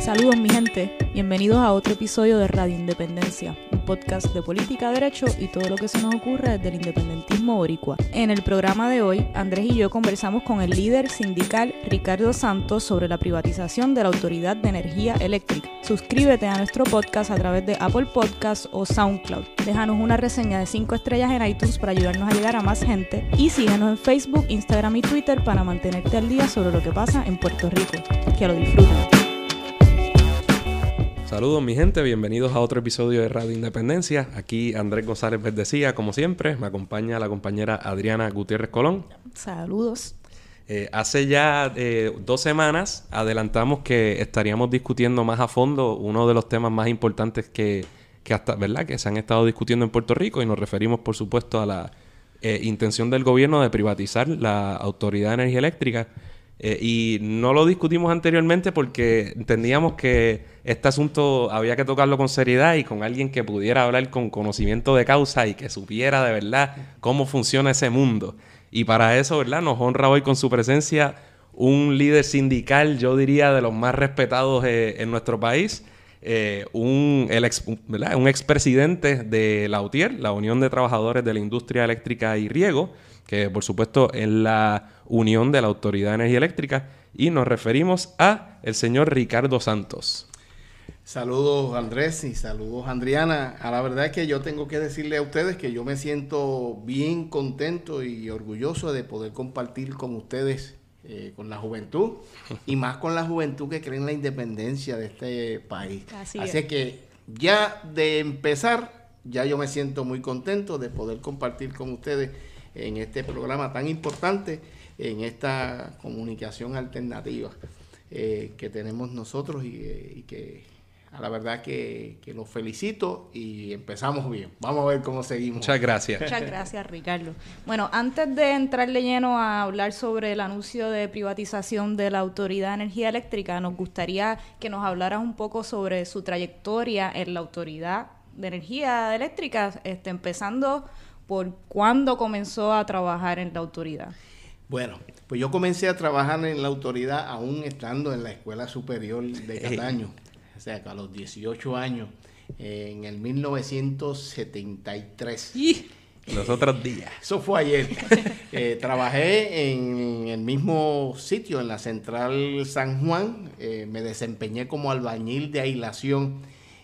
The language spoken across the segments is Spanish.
Saludos mi gente, bienvenidos a otro episodio de Radio Independencia, un podcast de política, derecho y todo lo que se nos ocurre desde el independentismo boricua. En el programa de hoy, Andrés y yo conversamos con el líder sindical Ricardo Santos sobre la privatización de la Autoridad de Energía Eléctrica. Suscríbete a nuestro podcast a través de Apple Podcasts o SoundCloud. Déjanos una reseña de 5 estrellas en iTunes para ayudarnos a llegar a más gente y síguenos en Facebook, Instagram y Twitter para mantenerte al día sobre lo que pasa en Puerto Rico. Que lo disfruten. Saludos mi gente, bienvenidos a otro episodio de Radio Independencia. Aquí Andrés González Verdecía, como siempre, me acompaña la compañera Adriana Gutiérrez Colón. Saludos. Eh, hace ya eh, dos semanas adelantamos que estaríamos discutiendo más a fondo uno de los temas más importantes que, que hasta, ¿verdad? Que se han estado discutiendo en Puerto Rico y nos referimos, por supuesto, a la eh, intención del gobierno de privatizar la Autoridad de Energía Eléctrica eh, y no lo discutimos anteriormente porque entendíamos que este asunto había que tocarlo con seriedad y con alguien que pudiera hablar con conocimiento de causa y que supiera de verdad cómo funciona ese mundo. Y para eso, ¿verdad? Nos honra hoy con su presencia un líder sindical, yo diría, de los más respetados eh, en nuestro país. Eh, un, el ex, un expresidente de la UTIER, la Unión de Trabajadores de la Industria Eléctrica y Riego, que por supuesto es la unión de la Autoridad de Energía Eléctrica, y nos referimos a el señor Ricardo Santos. Saludos Andrés y saludos Adriana. A la verdad es que yo tengo que decirle a ustedes que yo me siento bien contento y orgulloso de poder compartir con ustedes, eh, con la juventud y más con la juventud que cree en la independencia de este país. Así, Así que ya de empezar, ya yo me siento muy contento de poder compartir con ustedes en este programa tan importante, en esta comunicación alternativa eh, que tenemos nosotros y, eh, que a la verdad que, que, los felicito y empezamos bien. Vamos a ver cómo seguimos. Muchas gracias. Muchas gracias, Ricardo. Bueno, antes de entrarle lleno a hablar sobre el anuncio de privatización de la Autoridad de Energía Eléctrica, nos gustaría que nos hablaras un poco sobre su trayectoria en la Autoridad de Energía Eléctrica, este, empezando por cuándo comenzó a trabajar en la autoridad. Bueno, pues yo comencé a trabajar en la autoridad aún estando en la Escuela Superior de Cataño, o sea, a los 18 años, en el 1973. ¿Y? Los otros días. Eso fue ayer. eh, trabajé en el mismo sitio, en la Central San Juan. Eh, me desempeñé como albañil de aislación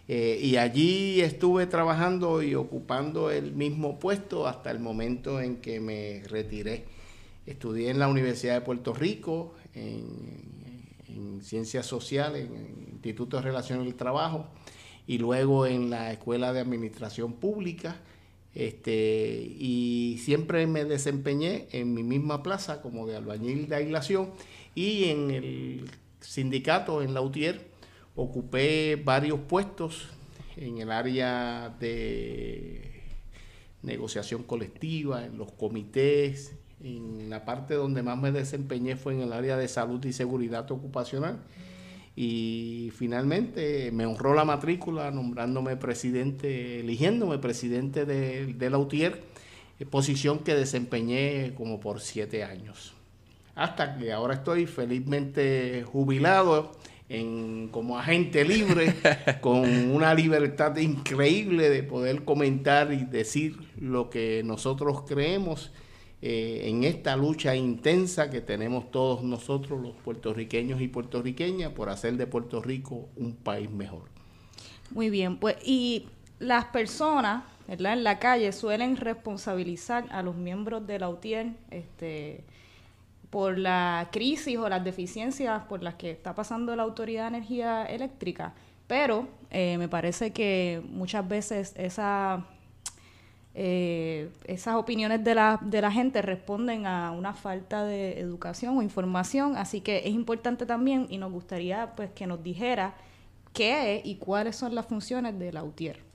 eh, y allí estuve trabajando y ocupando el mismo puesto hasta el momento en que me retiré. Estudié en la Universidad de Puerto Rico, en, Ciencias Sociales, en el Instituto de Relaciones del Trabajo, y luego en la Escuela de Administración Pública. Este, y siempre me desempeñé en mi misma plaza como de albañil de aislación y en el sindicato en la UTIER ocupé varios puestos en el área de negociación colectiva, en los comités, en la parte donde más me desempeñé fue en el área de salud y seguridad ocupacional. Y finalmente me honró la matrícula nombrándome presidente, eligiéndome presidente de, de la UTIER, posición que desempeñé como por siete años. Hasta que ahora estoy felizmente jubilado en, como agente libre, con una libertad increíble de poder comentar y decir lo que nosotros creemos eh, en esta lucha intensa que tenemos todos nosotros, los puertorriqueños y puertorriqueñas, por hacer de Puerto Rico un país mejor. Muy bien, pues y las personas ¿verdad? en la calle suelen responsabilizar a los miembros de la UTIER, este por la crisis o las deficiencias por las que está pasando la Autoridad de Energía Eléctrica, pero eh, me parece que muchas veces esa, eh, esas opiniones de la, de la gente responden a una falta de educación o información, así que es importante también y nos gustaría pues que nos dijera qué y cuáles son las funciones de la UTIER.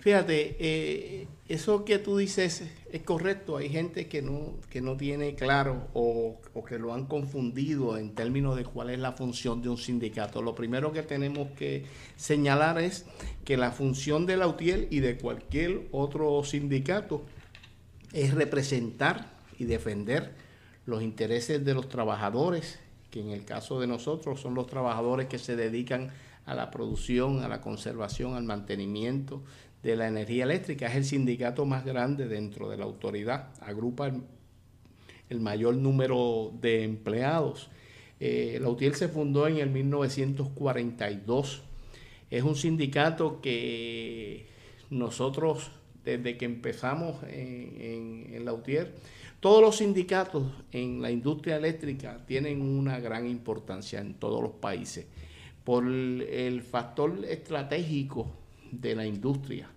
Fíjate, eh, eso que tú dices es correcto. Hay gente que no, que no tiene claro o, que lo han confundido en términos de cuál es la función de un sindicato. Lo primero que tenemos que señalar es que la función de la UTIEL y de cualquier otro sindicato es representar y defender los intereses de los trabajadores que en el caso de nosotros son los trabajadores que se dedican a la producción, a la conservación, al mantenimiento de la energía eléctrica. Es el sindicato más grande dentro de la autoridad, agrupa el, mayor número de empleados. Eh, la UTIER se fundó en el 1942. Es un sindicato que nosotros, desde que empezamos en, en la UTIER, todos los sindicatos en la industria eléctrica tienen una gran importancia en todos los países por el factor estratégico de la industria,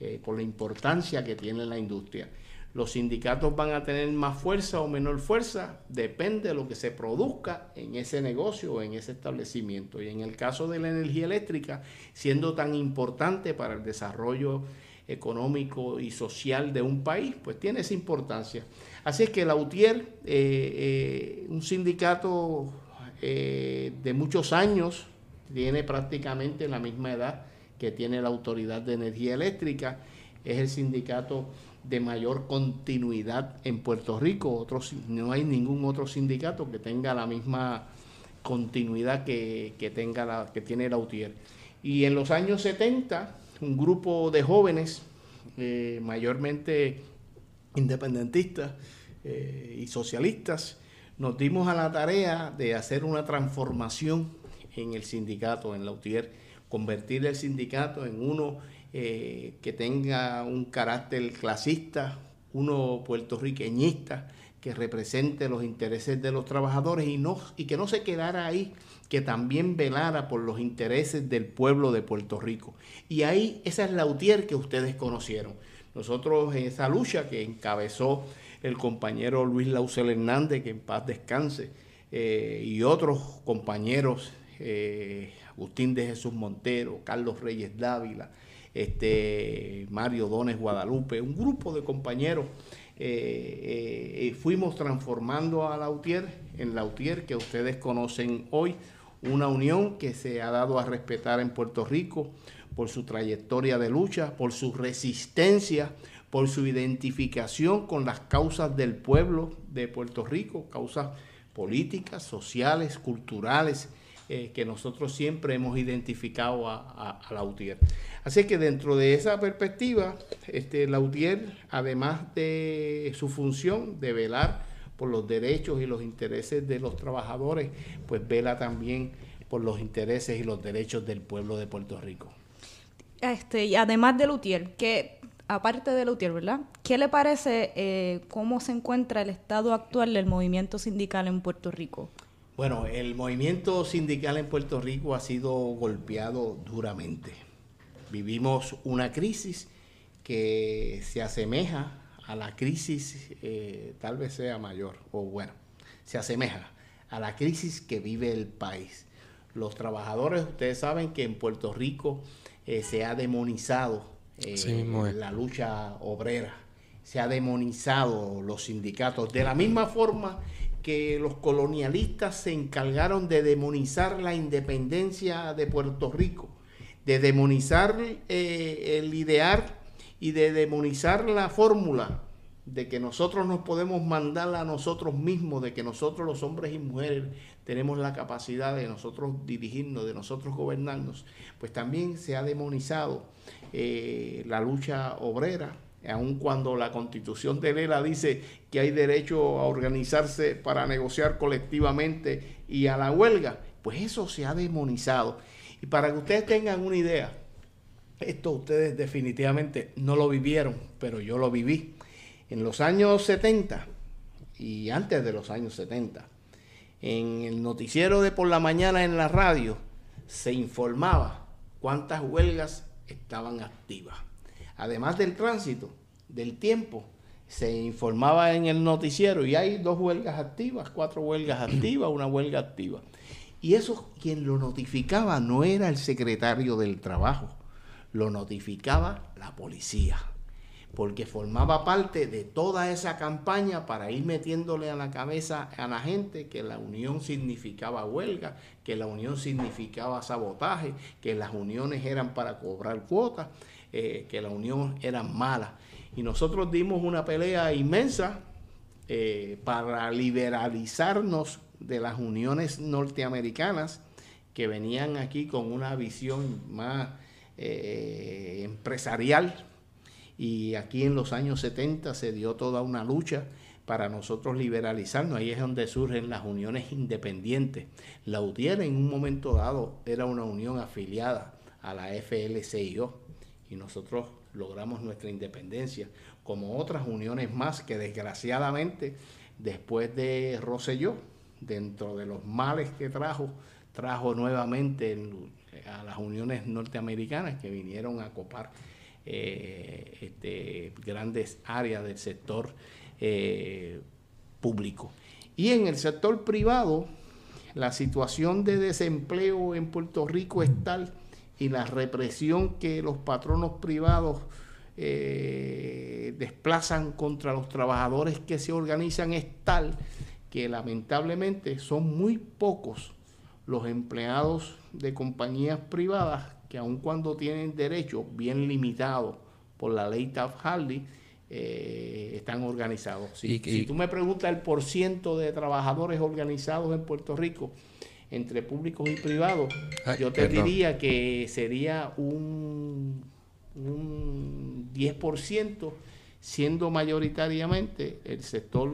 eh, por la importancia que tiene la industria. Los sindicatos van a tener más fuerza o menor fuerza, depende de lo que se produzca en ese negocio o en ese establecimiento. Y en el caso de la energía eléctrica, siendo tan importante para el desarrollo económico y social de un país, pues tiene esa importancia. Así es que la UTIER, eh, eh, un sindicato eh, de muchos años, tiene prácticamente la misma edad que tiene la Autoridad de Energía Eléctrica, es el sindicato de mayor continuidad en Puerto Rico. Otros, no hay ningún otro sindicato que tenga la misma continuidad que, tenga la, que tiene la UTIER. Y en los años 70, un grupo de jóvenes, mayormente independentistas eh, y socialistas, nos dimos a la tarea de hacer una transformación en el sindicato, en la UTIER, convertir el sindicato en uno eh, que tenga un carácter clasista, uno puertorriqueñista, que represente los intereses de los trabajadores y, no, y que no se quedara ahí, que también velara por los intereses del pueblo de Puerto Rico. Y ahí esa es la UTIER que ustedes conocieron. Nosotros en esa lucha que encabezó el compañero Luis Lausel Hernández, que en paz descanse, eh, y otros compañeros, eh, Agustín de Jesús Montero, Carlos Reyes Dávila, este, Mario Dones Guadalupe, un grupo de compañeros, eh, fuimos transformando a Lautier en Lautier que ustedes conocen hoy, una unión que se ha dado a respetar en Puerto Rico, por su trayectoria de lucha, por su resistencia, por su identificación con las causas del pueblo de Puerto Rico, causas políticas, sociales, culturales, eh, que nosotros siempre hemos identificado a, la UTIER. Así que dentro de esa perspectiva, este, la UTIER, además de su función de velar por los derechos y los intereses de los trabajadores, pues vela también por los intereses y los derechos del pueblo de Puerto Rico. Este, y además de Lutier, que aparte de Lutier, ¿verdad? ¿Qué le parece eh, cómo se encuentra el estado actual del movimiento sindical en Puerto Rico? Bueno, el movimiento sindical en Puerto Rico ha sido golpeado duramente. Vivimos una crisis que se asemeja a la crisis, eh, tal vez sea mayor, o bueno, se asemeja a la crisis que vive el país. Los trabajadores, ustedes saben que en Puerto Rico eh, se ha demonizado eh, la lucha obrera, se ha demonizado los sindicatos, de la misma forma que los colonialistas se encargaron de demonizar la independencia de Puerto Rico, de demonizar eh, el ideal y de demonizar la fórmula de que nosotros nos podemos mandar a nosotros mismos, de que nosotros los hombres y mujeres tenemos la capacidad de nosotros dirigirnos, de nosotros gobernarnos, pues también se ha demonizado eh, la lucha obrera, aun cuando la constitución de Lela dice que hay derecho a organizarse para negociar colectivamente y a la huelga, pues eso se ha demonizado. Y para que ustedes tengan una idea, esto ustedes definitivamente no lo vivieron, pero yo lo viví. En los años 70 y antes de los años 70, en el noticiero de por la mañana en la radio se informaba cuántas huelgas estaban activas. Además del tránsito, del tiempo, se informaba en el noticiero y hay dos huelgas activas, cuatro huelgas activas, una huelga activa. Y eso quien lo notificaba no era el secretario del trabajo, lo notificaba la policía porque formaba parte de toda esa campaña para ir metiéndole a la cabeza a la gente que la unión significaba huelga, que la unión significaba sabotaje, que las uniones eran para cobrar cuotas, eh, que la unión era mala. Y nosotros dimos una pelea inmensa eh, para liberalizarnos de las uniones norteamericanas que venían aquí con una visión más eh, empresarial y aquí en los años 70 se dio toda una lucha para nosotros liberalizarnos. Ahí es donde surgen las uniones independientes. La UTIER en un momento dado era una unión afiliada a la FLCIO y nosotros logramos nuestra independencia, como otras uniones más que desgraciadamente después de Rosselló, dentro de los males que trajo, trajo nuevamente a las uniones norteamericanas que vinieron a copar eh, este, grandes áreas del sector eh, público. Y en el sector privado, la situación de desempleo en Puerto Rico es tal y la represión que los patronos privados eh, desplazan contra los trabajadores que se organizan es tal que lamentablemente son muy pocos los empleados de compañías privadas que aun cuando tienen derechos bien limitados por la ley Taft-Hartley, eh, están organizados. Si, si, tú me preguntas el porciento de trabajadores organizados en Puerto Rico entre públicos y privados, yo te diría que sería un, un 10%, siendo mayoritariamente el sector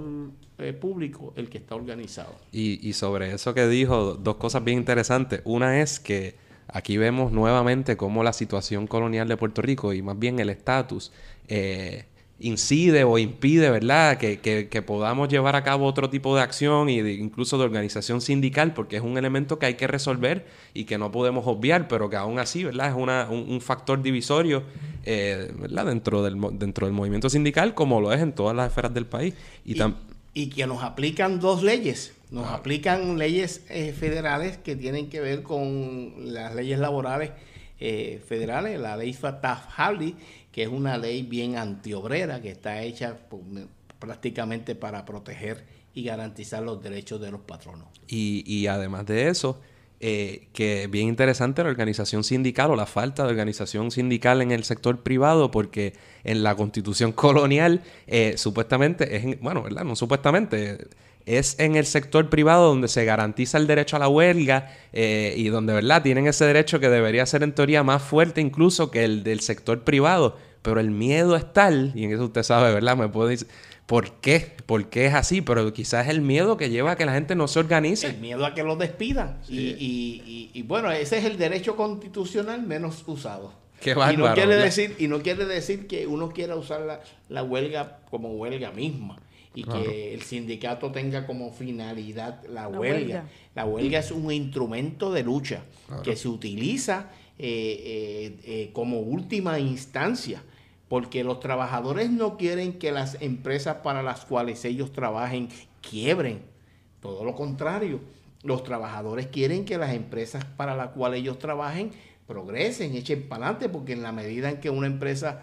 eh, público el que está organizado. Y, y sobre eso que dijo, dos cosas bien interesantes. Una es que aquí vemos nuevamente cómo la situación colonial de Puerto Rico y más bien el estatus eh, incide o impide, ¿verdad?, que, que, podamos llevar a cabo otro tipo de acción y incluso de organización sindical, porque es un elemento que hay que resolver y que no podemos obviar, pero que aún así, ¿verdad?, es una, un, factor divisorio, eh, ¿verdad?, dentro del, dentro del movimiento sindical, como lo es en todas las esferas del país. Y, y, que nos aplican dos leyes. Nos aplican leyes eh, federales que tienen que ver con las leyes laborales eh, federales, la ley Taft-Hartley, que es una ley bien antiobrera, que está hecha prácticamente para proteger y garantizar los derechos de los patronos. Y, y además de eso, eh, que bien interesante la organización sindical o la falta de organización sindical en el sector privado, porque en la constitución colonial, eh, supuestamente, es, bueno, ¿verdad? No supuestamente, es en el sector privado donde se garantiza el derecho a la huelga eh, y donde, ¿verdad? Tienen ese derecho que debería ser en teoría más fuerte incluso que el del sector privado pero el miedo es tal, y en eso usted sabe, ¿verdad? Me puede decir, ¿por qué? ¿Por qué es así? Pero quizás es el miedo que lleva a que la gente no se organice. El miedo a que lo despidan. Y, bueno, ese es el derecho constitucional menos usado. Qué bárbaro, y no quiere decir y no quiere decir que uno quiera usar la, huelga como huelga misma y que el sindicato tenga como finalidad la, huelga. La huelga es un instrumento de lucha que se utiliza eh, eh, eh, como última instancia, porque los trabajadores no quieren que las empresas para las cuales ellos trabajen quiebren, todo lo contrario, los trabajadores quieren que las empresas para las cuales ellos trabajen progresen, echen para adelante, porque en la medida en que una empresa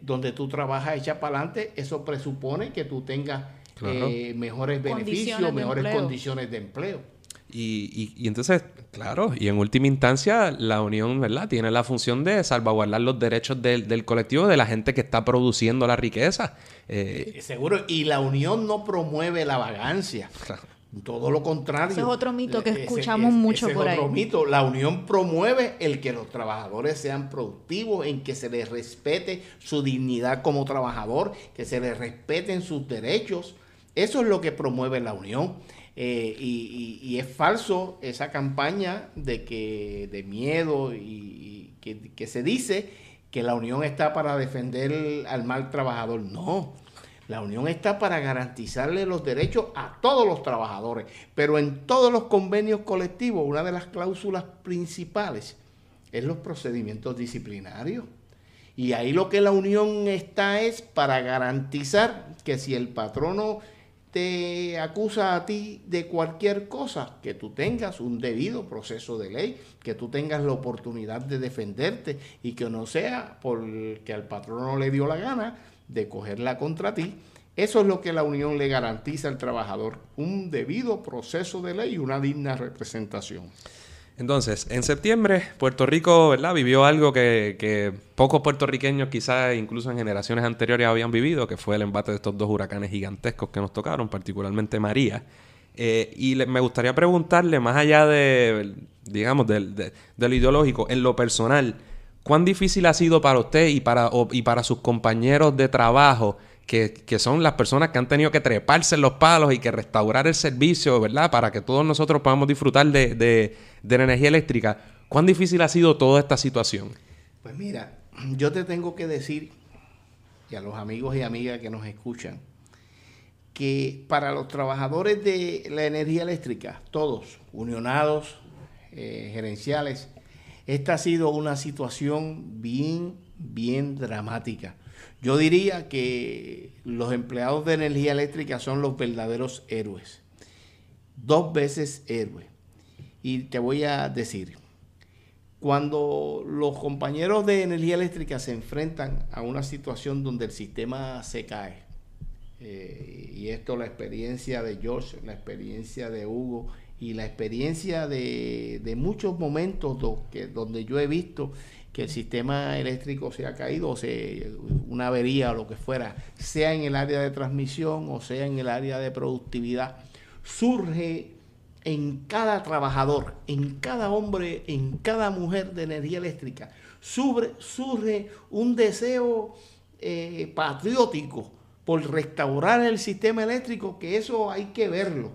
donde tú trabajas echa para adelante, eso presupone que tú tengas mejores beneficios, mejores condiciones de empleo. Y, y, entonces, claro, y en última instancia, la unión, ¿verdad? Tiene la función de salvaguardar los derechos del, del colectivo, de la gente que está produciendo la riqueza. Eh, eh, seguro, y la unión no promueve la vagancia. Todo lo contrario. Ese es otro mito que escuchamos mucho por ahí. Otro mito. La unión promueve el que los trabajadores sean productivos, en que se les respete su dignidad como trabajador, que se les respeten sus derechos. Eso es lo que promueve la unión. Eh, y, es falso esa campaña de que de miedo y, que, se dice que la unión está para defender al mal trabajador. No, la unión está para garantizarle los derechos a todos los trabajadores. Pero en todos los convenios colectivos, una de las cláusulas principales es los procedimientos disciplinarios. Y ahí lo que la unión está es para garantizar que si el patrono te acusa a ti de cualquier cosa, que tú tengas un debido proceso de ley, que tú tengas la oportunidad de defenderte y que no sea porque al patrón no le dio la gana de cogerla contra ti. Eso es lo que la Unión le garantiza al trabajador, un debido proceso de ley y una digna representación. Entonces, en septiembre, Puerto Rico, ¿verdad? Vivió algo que, pocos puertorriqueños, quizás incluso en generaciones anteriores, habían vivido, que fue el embate de estos dos huracanes gigantescos que nos tocaron, particularmente María. Eh, y me gustaría preguntarle, más allá de, digamos, de, lo ideológico, en lo personal, ¿cuán difícil ha sido para usted y para, y para sus compañeros de trabajo, que, que, son las personas que han tenido que treparse los palos y que restaurar el servicio, ¿verdad? Para que todos nosotros podamos disfrutar de, de la energía eléctrica. ¿Cuán difícil ha sido toda esta situación? Pues mira, yo te tengo que decir, y a los amigos y amigas que nos escuchan, que para los trabajadores de la energía eléctrica, todos, unionados, eh, gerenciales, esta ha sido una situación bien, bien dramática. Yo diría que los empleados de energía eléctrica son los verdaderos héroes. Dos veces héroes. Y te voy a decir, cuando los compañeros de energía eléctrica se enfrentan a una situación donde el sistema se cae, eh, y esto la experiencia de George, la experiencia de Hugo y la experiencia de, muchos momentos donde yo he visto que el sistema eléctrico se ha caído, o sea, una avería o lo que fuera, sea en el área de transmisión o sea en el área de productividad, surge en cada trabajador, en cada hombre, en cada mujer de energía eléctrica, surge, surge un deseo eh, patriótico por restaurar el sistema eléctrico, que eso hay que verlo.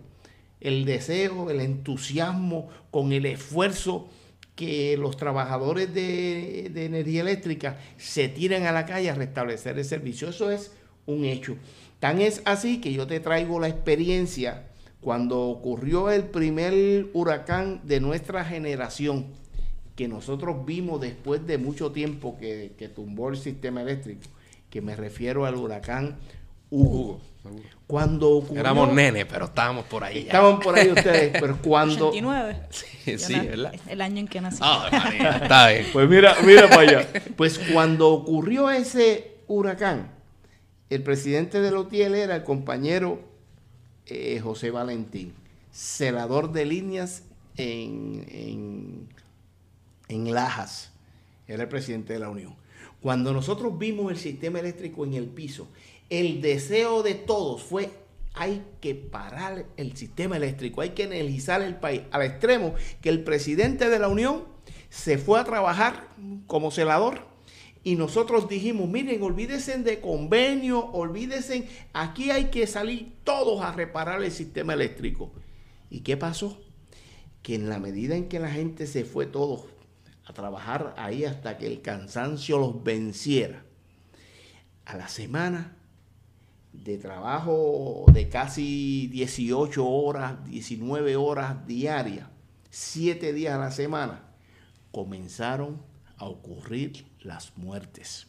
El deseo, el entusiasmo, con el esfuerzo que los trabajadores de, energía eléctrica se tiran a la calle a restablecer el servicio. Eso es un hecho. Tan es así que yo te traigo la experiencia cuando ocurrió el primer huracán de nuestra generación, que nosotros vimos después de mucho tiempo que, que tumbó el sistema eléctrico, que me refiero al huracán Hugo. Cuando Éramos nenes, pero estábamos por ahí. Estaban por ahí ustedes, pero cuando... 89. Sí, sí ¿verdad? El año en que nací. Ah, está bien. Pues mira, mira para allá. Pues cuando ocurrió ese huracán, el presidente de Lotiel era el compañero eh, José Valentín, celador de líneas en, en, en Lajas. Era el presidente de la Unión. Cuando nosotros vimos el sistema eléctrico en el piso el deseo de todos fue hay que parar el sistema eléctrico, hay que energizar el país al extremo que el presidente de la Unión se fue a trabajar como celador y nosotros dijimos, miren, olvídense de convenio, olvídense, aquí hay que salir todos a reparar el sistema eléctrico. ¿Y qué pasó? Que en la medida en que la gente se fue todos a trabajar ahí hasta que el cansancio los venciera, a la semana de trabajo de casi 18 horas, 19 horas diarias, 7 días a la semana, comenzaron a ocurrir las muertes.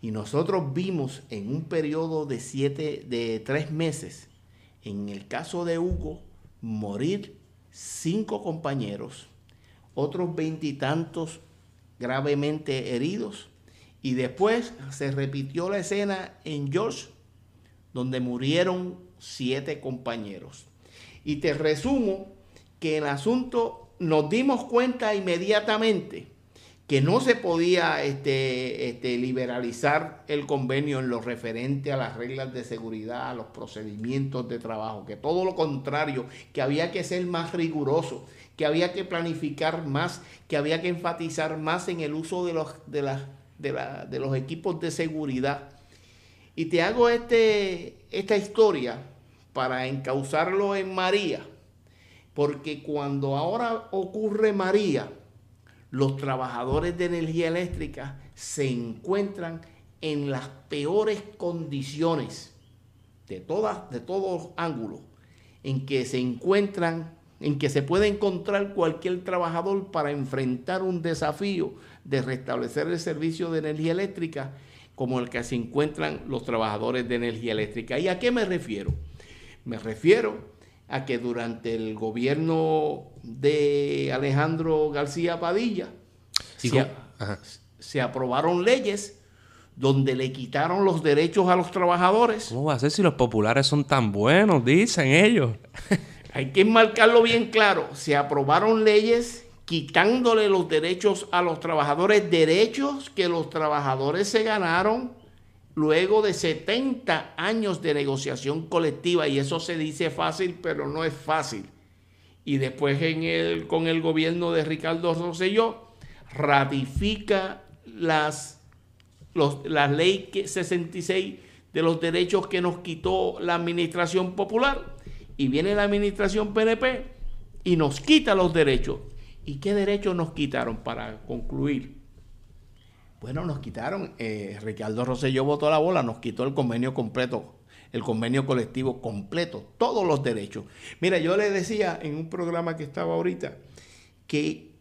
Y nosotros vimos en un periodo de siete, de tres meses, en el caso de Hugo, morir cinco compañeros, otros veintitantos gravemente heridos, y después se repitió la escena en George, donde murieron siete compañeros. Y te resumo que el asunto nos dimos cuenta inmediatamente que no se podía este, este, liberalizar el convenio en lo referente a las reglas de seguridad, a los procedimientos de trabajo, que todo lo contrario, que había que ser más riguroso, que había que planificar más, que había que enfatizar más en el uso de los, de, de, de los equipos de seguridad y te hago este, esta historia para encauzarlo en María, porque cuando ahora ocurre María, los trabajadores de energía eléctrica se encuentran en las peores condiciones de, todas, de todos ángulos en que se encuentran, en que se puede encontrar cualquier trabajador para enfrentar un desafío de restablecer el servicio de energía eléctrica como el que se encuentran los trabajadores de energía eléctrica. ¿Y a qué me refiero? Me refiero a que durante el gobierno de Alejandro García Padilla se, aprobaron leyes donde le quitaron los derechos a los trabajadores. ¿Cómo va a ser si los populares son tan buenos? Dicen ellos. Hay que marcarlo bien claro. Se aprobaron leyes quitándole los derechos a los trabajadores, derechos que los trabajadores se ganaron luego de 70 años de negociación colectiva, y eso se dice fácil, pero no es fácil. Y después en el, con el gobierno de Ricardo Rosselló, ratifica las, los, la ley 66 de los derechos que nos quitó la administración popular, y viene la administración PNP y nos quita los derechos. ¿Y qué derechos nos quitaron para concluir? Bueno, nos quitaron, eh, Ricardo Rosselló votó la bola, nos quitó el convenio completo, el convenio colectivo completo, todos los derechos. Mira, yo le decía en un programa que estaba ahorita que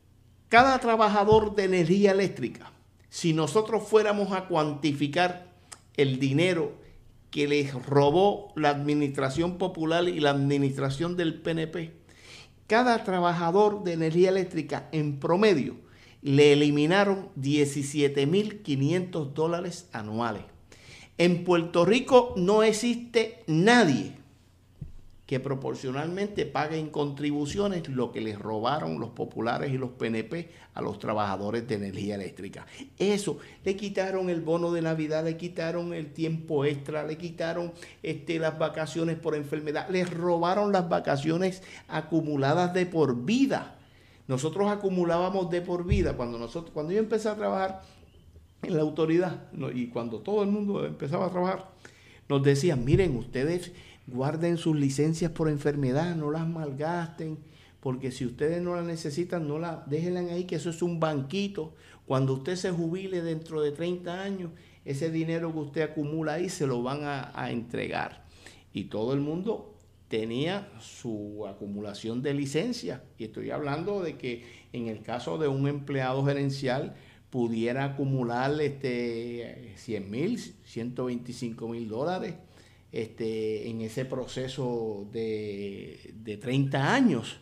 cada trabajador de energía eléctrica, si nosotros fuéramos a cuantificar el dinero que les robó la administración popular y la administración del PNP, cada trabajador de energía eléctrica en promedio le eliminaron 17.500 dólares anuales. En Puerto Rico no existe nadie que proporcionalmente paguen contribuciones lo que les robaron los populares y los PNP a los trabajadores de energía eléctrica. Eso, le quitaron el bono de Navidad, le quitaron el tiempo extra, le quitaron este, las vacaciones por enfermedad, les robaron las vacaciones acumuladas de por vida. Nosotros acumulábamos de por vida. Cuando, nosotros, cuando yo empecé a trabajar en la autoridad y cuando todo el mundo empezaba a trabajar, nos decían, miren, ustedes guarden sus licencias por enfermedad, no las malgasten, porque si ustedes no las necesitan, no las déjenla ahí, que eso es un banquito. Cuando usted se jubile dentro de 30 años, ese dinero que usted acumula ahí se lo van a, a entregar. Y todo el mundo tenía su acumulación de licencias. Y estoy hablando de que en el caso de un empleado gerencial pudiera acumular este, 100 mil, 125 mil dólares este, en ese proceso de, de 30 años.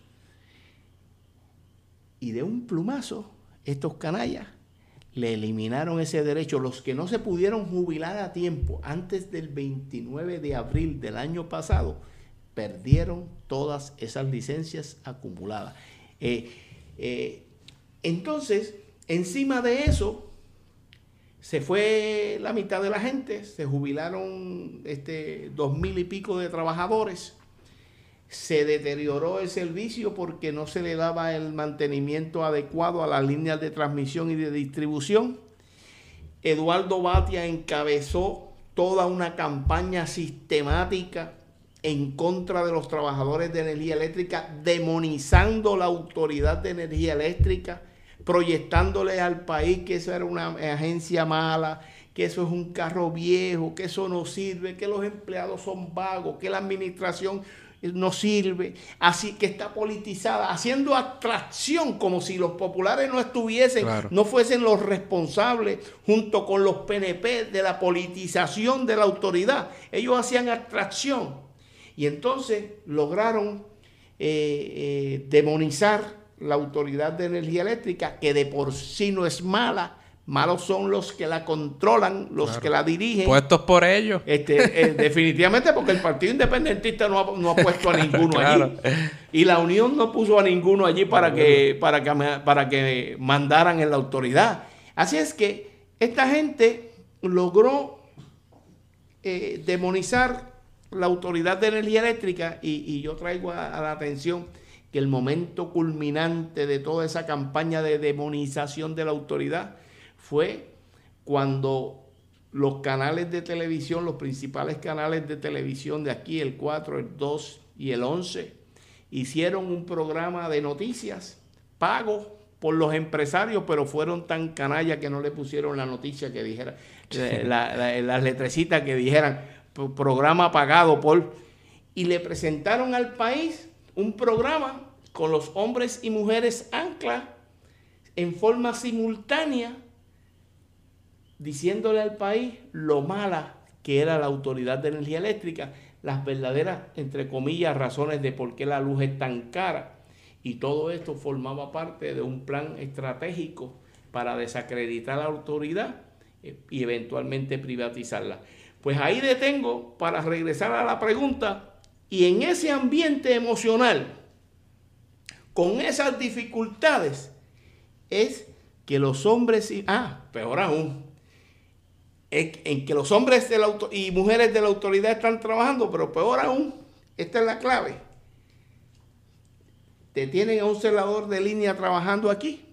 Y de un plumazo, estos canallas le eliminaron ese derecho. Los que no se pudieron jubilar a tiempo antes del 29 de abril del año pasado, perdieron todas esas licencias acumuladas. Eh, eh, entonces, encima de eso, se fue la mitad de la gente, se jubilaron este, dos mil y pico de trabajadores, se deterioró el servicio porque no se le daba el mantenimiento adecuado a las líneas de transmisión y de distribución. Eduardo Batia encabezó toda una campaña sistemática en contra de los trabajadores de energía eléctrica, demonizando la autoridad de energía eléctrica, proyectándole al país que eso era una agencia mala, que eso es un carro viejo, que eso no sirve, que los empleados son vagos, que la administración no sirve, así que está politizada, haciendo atracción como si los populares no estuviesen, no fuesen los responsables junto con los PNP de la politización de la autoridad. Ellos hacían atracción. Y entonces lograron eh, eh, demonizar la Autoridad de Energía Eléctrica, que de por sí no es mala, malos son los que la controlan, los que la dirigen. Puestos por ellos. Este, eh, definitivamente, porque el Partido Independentista no ha, no ha puesto a ninguno allí. Y la Unión no puso a ninguno allí para que, para que, para que mandaran en la autoridad. Así es que esta gente logró eh, demonizar la Autoridad de Energía Eléctrica y, yo traigo a la atención que el momento culminante de toda esa campaña de demonización de la autoridad fue cuando los canales de televisión, los principales canales de televisión de aquí, el 4, el 2 y el 11, hicieron un programa de noticias pago por los empresarios, pero fueron tan canallas que no le pusieron la noticia que dijera, las letrecitas que dijeran programa pagado por... Y le presentaron al país un programa con los hombres y mujeres ancla en forma simultánea, diciéndole al país lo mala que era la autoridad de energía eléctrica, las verdaderas, entre comillas, razones de por qué la luz es tan cara. Y todo esto formaba parte de un plan estratégico para desacreditar la autoridad eh, y eventualmente privatizarla. Pues ahí detengo para regresar a la pregunta y en ese ambiente emocional, con esas dificultades, es que los hombres, y, ah, peor aún, en que los hombres de la y mujeres de la autoridad están trabajando, pero peor aún, esta es la clave. Te tienen a un celador de línea trabajando aquí,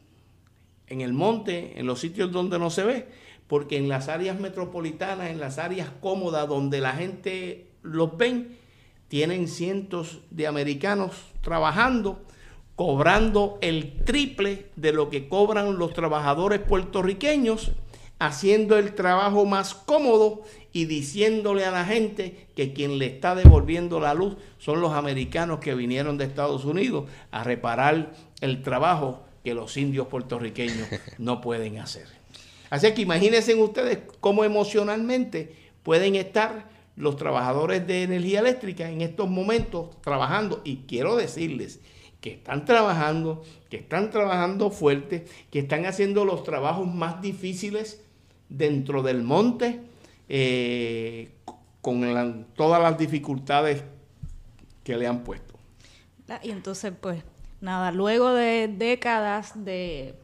en el monte, en los sitios donde no se ve, porque en las áreas metropolitanas, en las áreas cómodas donde la gente los ven, tienen cientos de americanos trabajando, cobrando el triple de lo que cobran los trabajadores puertorriqueños, haciendo el trabajo más cómodo y diciéndole a la gente que quien le está devolviendo la luz son los americanos que vinieron de Estados Unidos a reparar el trabajo que los indios puertorriqueños no pueden hacer. Así que imagínense ustedes cómo emocionalmente pueden estar los trabajadores de energía eléctrica en estos momentos trabajando. Y quiero decirles que están trabajando, que están trabajando fuerte, que están haciendo los trabajos más dentro del monte, eh, con todas las dificultades que le han puesto. Y entonces, pues, nada, luego de décadas de,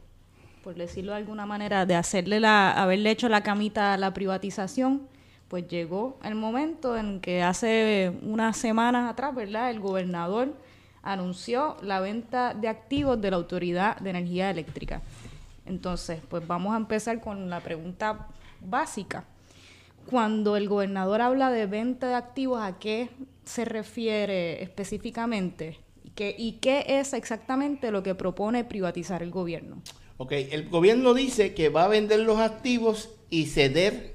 por decirlo de alguna manera, de hacerle la, haberle hecho la camita a la privatización, pues llegó el momento en que hace unas semanas atrás, ¿verdad? El gobernador anunció la venta de activos de la Autoridad de Energía Eléctrica. Entonces, pues vamos a empezar con la pregunta básica. Cuando el gobernador habla de venta de activos, ¿a qué se refiere específicamente? ¿Y qué, es exactamente lo que propone privatizar el gobierno? Ok, el gobierno dice que va a vender los activos y ceder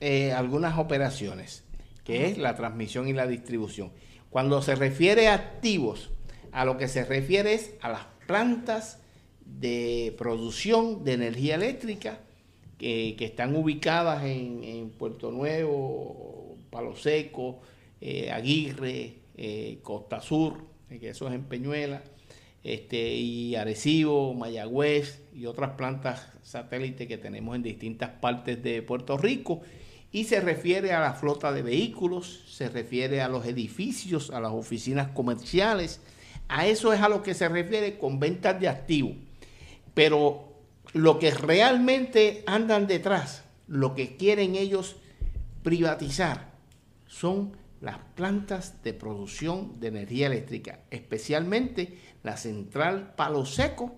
eh, algunas operaciones, que es la transmisión y la distribución. Cuando se refiere a activos, a lo que se refiere es a las plantas de producción de energía eléctrica que, están ubicadas en, Puerto Nuevo, Palo Seco, eh, Aguirre, eh, Costa Sur, que eso es en Peñuela, este, y Arecibo, Mayagüez y otras plantas satélites que tenemos en distintas partes de Puerto Rico y se refiere a la flota de vehículos, se refiere a los edificios, a las oficinas comerciales. A eso es a lo que se refiere con ventas de activos. Pero lo que realmente andan detrás, lo que quieren ellos privatizar, son las plantas de producción de energía eléctrica, especialmente la central Palo Seco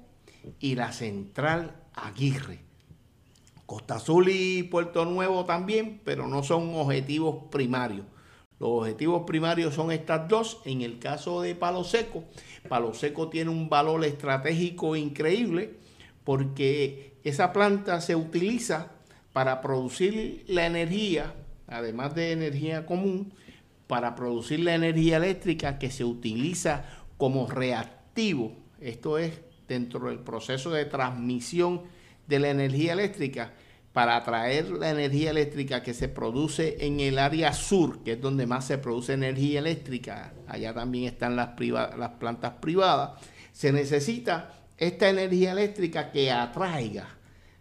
y la central Aguirre. Costa Azul y Puerto Nuevo también, pero no son objetivos primarios. Los objetivos primarios son estas dos. En el caso de Palo Seco, Palo Seco tiene un valor estratégico increíble porque esa planta se utiliza para producir la energía, además de energía común, para producir la energía eléctrica que se utiliza como reactivo. Esto es dentro del proceso de transmisión de la energía eléctrica para atraer la energía eléctrica que se produce en el área sur, que es donde más se produce energía eléctrica, allá también están las, las plantas privadas, se necesita esta energía eléctrica que atraiga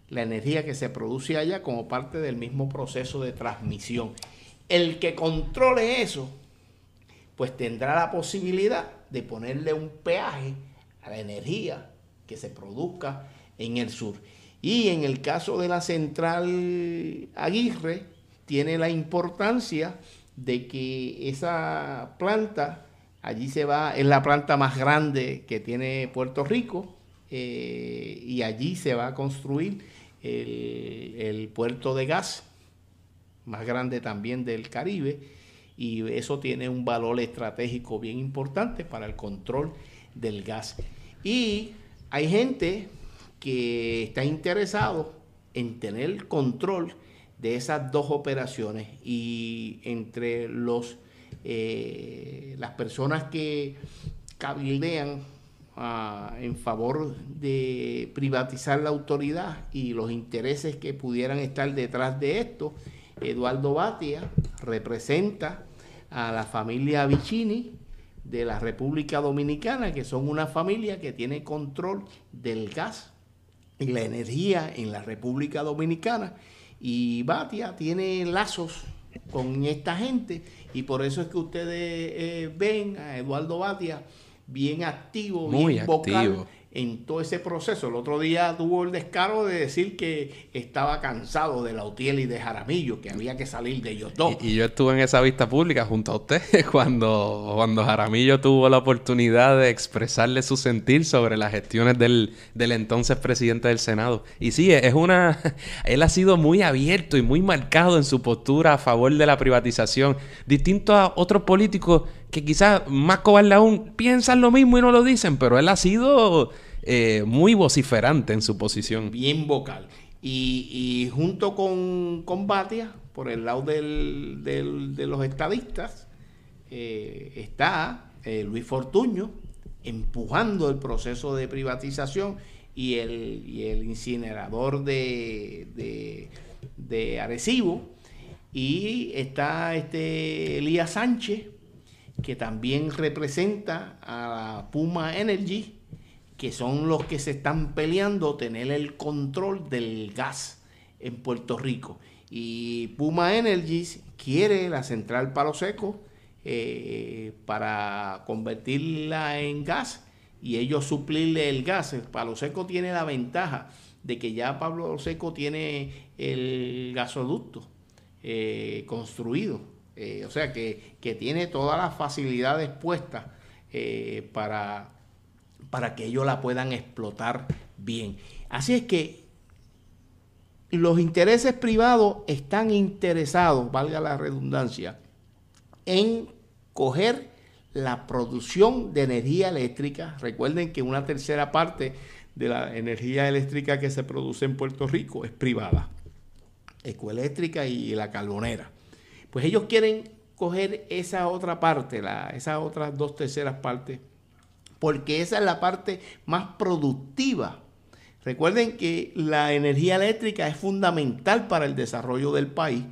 la energía que se produce allá como parte del mismo proceso de transmisión. El que controle eso, pues tendrá la posibilidad de ponerle un peaje a la energía que se produzca en el sur. Y en el caso de la central Aguirre, tiene la importancia de que esa planta, allí se va, es la planta más grande que tiene Puerto Rico, eh, y allí se va a construir el, el puerto de gas, más grande también del Caribe, y eso tiene un valor estratégico bien importante para el control del gas. Y hay gente que está interesado en tener control de esas dos operaciones y entre los eh, las personas que cabildean ah, en favor de privatizar la autoridad y los intereses que pudieran estar detrás de esto, Eduardo Batia representa a la familia Vicini de la República Dominicana, que son una familia que tiene control del gas y la energía en la República Dominicana. Y Batia tiene lazos con esta gente y por eso es que ustedes eh, ven a Eduardo Batia bien activo, bien vocal en todo ese proceso. El otro día tuvo el descaro de decir que estaba cansado de Lautiel y de Jaramillo, que había que salir de ellos dos. Y, yo estuve en esa vista pública junto a usted cuando, cuando Jaramillo tuvo la oportunidad de expresarle su sentir sobre las gestiones del, del entonces presidente del Senado. Y sí, es una... Él ha sido muy abierto y muy marcado en su postura a favor de la privatización, distinto a otros políticos que quizás más cobarde aún piensan lo mismo y no lo dicen, pero él ha sido eh, muy vociferante en su posición. Bien vocal. Y, junto con, con Batia, por el lado del, de los estadistas, eh, está eh, Luis Fortuño empujando el proceso de privatización y el, y el incinerador de, de, de Arecibo. Y está este Elías Sánchez, que también representa a Puma Energy, que son los que se están peleando tener el control del gas en Puerto Rico. Y Puma Energy quiere la central Palo Seco eh, para convertirla en gas y ellos suplirle el gas. El Palo Seco tiene la ventaja de que ya Pablo Seco tiene el gasoducto eh, construido eh, o sea que, tiene todas las facilidades puestas eh, para, para que ellos la puedan explotar bien. Así es que los intereses privados están interesados, valga la redundancia, en coger la producción de energía eléctrica. Recuerden que una tercera parte de la energía eléctrica que se produce en Puerto Rico es privada, ecoeléctrica y la carbonera. Pues ellos quieren coger esa otra parte, la, esas otras dos terceras partes, porque esa es la parte más productiva. Recuerden que la energía eléctrica es fundamental para el desarrollo del país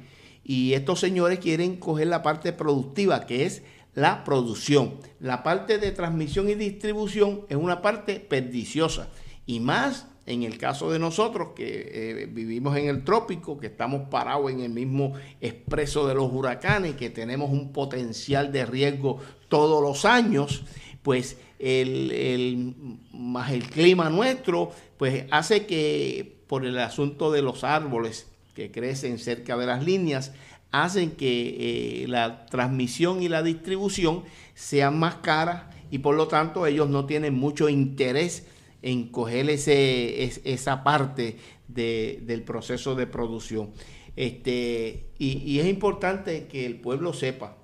y estos señores quieren coger la parte productiva, que es la producción. La parte de transmisión y distribución es una parte perniciosa y más en el caso de nosotros, que eh, vivimos en el trópico, que estamos parados en el mismo expreso de los huracanes, que tenemos un potencial de riesgo todos los años, pues el, más el clima nuestro, pues hace que por el asunto de los árboles que crecen cerca de las líneas, hacen que eh, la transmisión y la distribución sean más caras y por lo tanto ellos no tienen mucho interés en coger ese, esa parte del proceso de producción. Este, y, es importante que el pueblo sepa,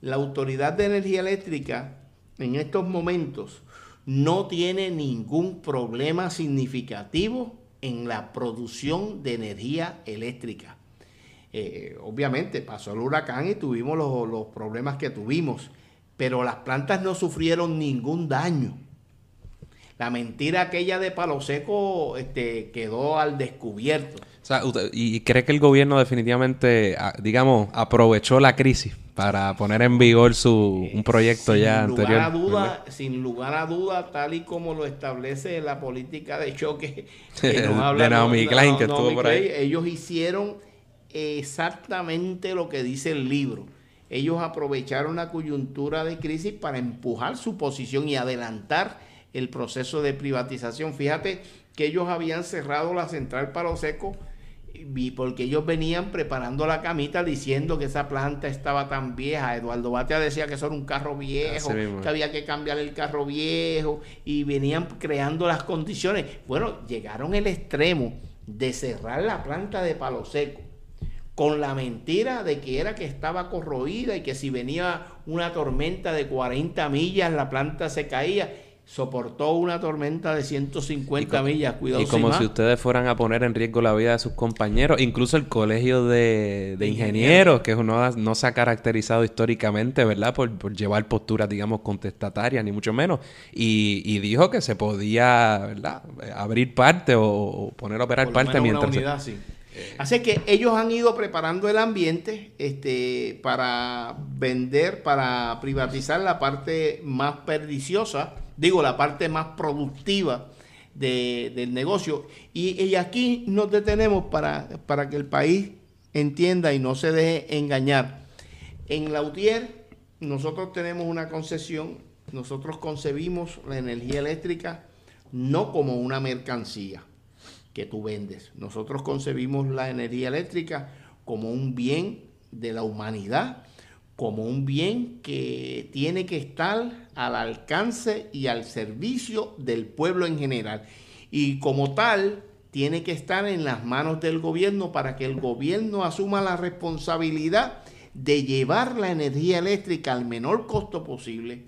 la Autoridad de Energía Eléctrica en estos momentos no tiene ningún problema significativo en la producción de energía eléctrica. Eh, obviamente pasó el huracán y tuvimos los, los problemas que tuvimos, pero las plantas no sufrieron ningún daño la mentira aquella de Palo Seco este, quedó al descubierto. ¿Y cree que el gobierno definitivamente, digamos, aprovechó la crisis para poner en vigor su, un proyecto ya anterior? A duda, sin lugar a duda, tal y como lo establece la política de choque que nos habla de Naomi Klein, que estuvo por ahí. Ellos hicieron exactamente lo que dice el libro. Ellos aprovecharon la coyuntura de crisis para empujar su posición y adelantar el proceso de privatización. Fíjate que ellos habían cerrado la central Palo Seco porque ellos venían preparando la camita diciendo que esa planta estaba tan vieja. Eduardo Batea decía que eso era un carro viejo, que había que cambiar el carro viejo y venían creando las condiciones. Bueno, llegaron el extremo de cerrar la planta de Palo Seco con la mentira de que era que estaba corroída y que si venía una tormenta de 40 millas la planta se caía soportó una tormenta de 150 millas, cuidado. Y como si ustedes fueran a poner en riesgo la vida de sus compañeros, incluso el colegio de, ingenieros, que no, no se ha caracterizado históricamente, ¿verdad? Por, llevar posturas, digamos, contestatarias, ni mucho menos. Y, dijo que se podía, ¿verdad? Abrir parte o, poner a operar parte mientras... Así que ellos han ido preparando el ambiente este, para vender, para privatizar la parte más perdiciosa digo, la parte más productiva del negocio. Y, aquí nos detenemos para, para que el país entienda y no se deje engañar. En Lautier nosotros tenemos una concesión, nosotros concebimos la energía eléctrica no como una mercancía que tú vendes. Nosotros concebimos la energía eléctrica como un bien de la humanidad, como un bien que tiene que estar al alcance y al servicio del pueblo en general. Y como tal, tiene que estar en las manos del gobierno para que el gobierno asuma la responsabilidad de llevar la energía eléctrica al menor costo posible,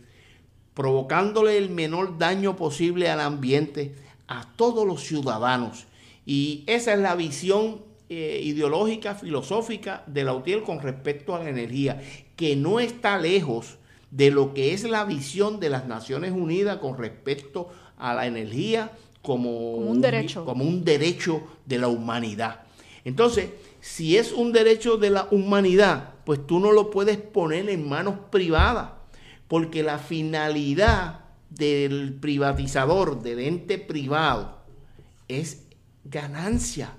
provocándole el menor daño posible al ambiente, a todos los ciudadanos. Y esa es la visión eh, ideológica, filosófica de Lautier con respecto a la energía, que no está lejos de lo que es la visión de las Naciones Unidas con respecto a la energía como, un derecho. como un derecho de la humanidad. Entonces, si es un derecho de la humanidad, pues tú no lo puedes poner en manos privadas, porque la finalidad del privatizador, del ente privado, es ganancia.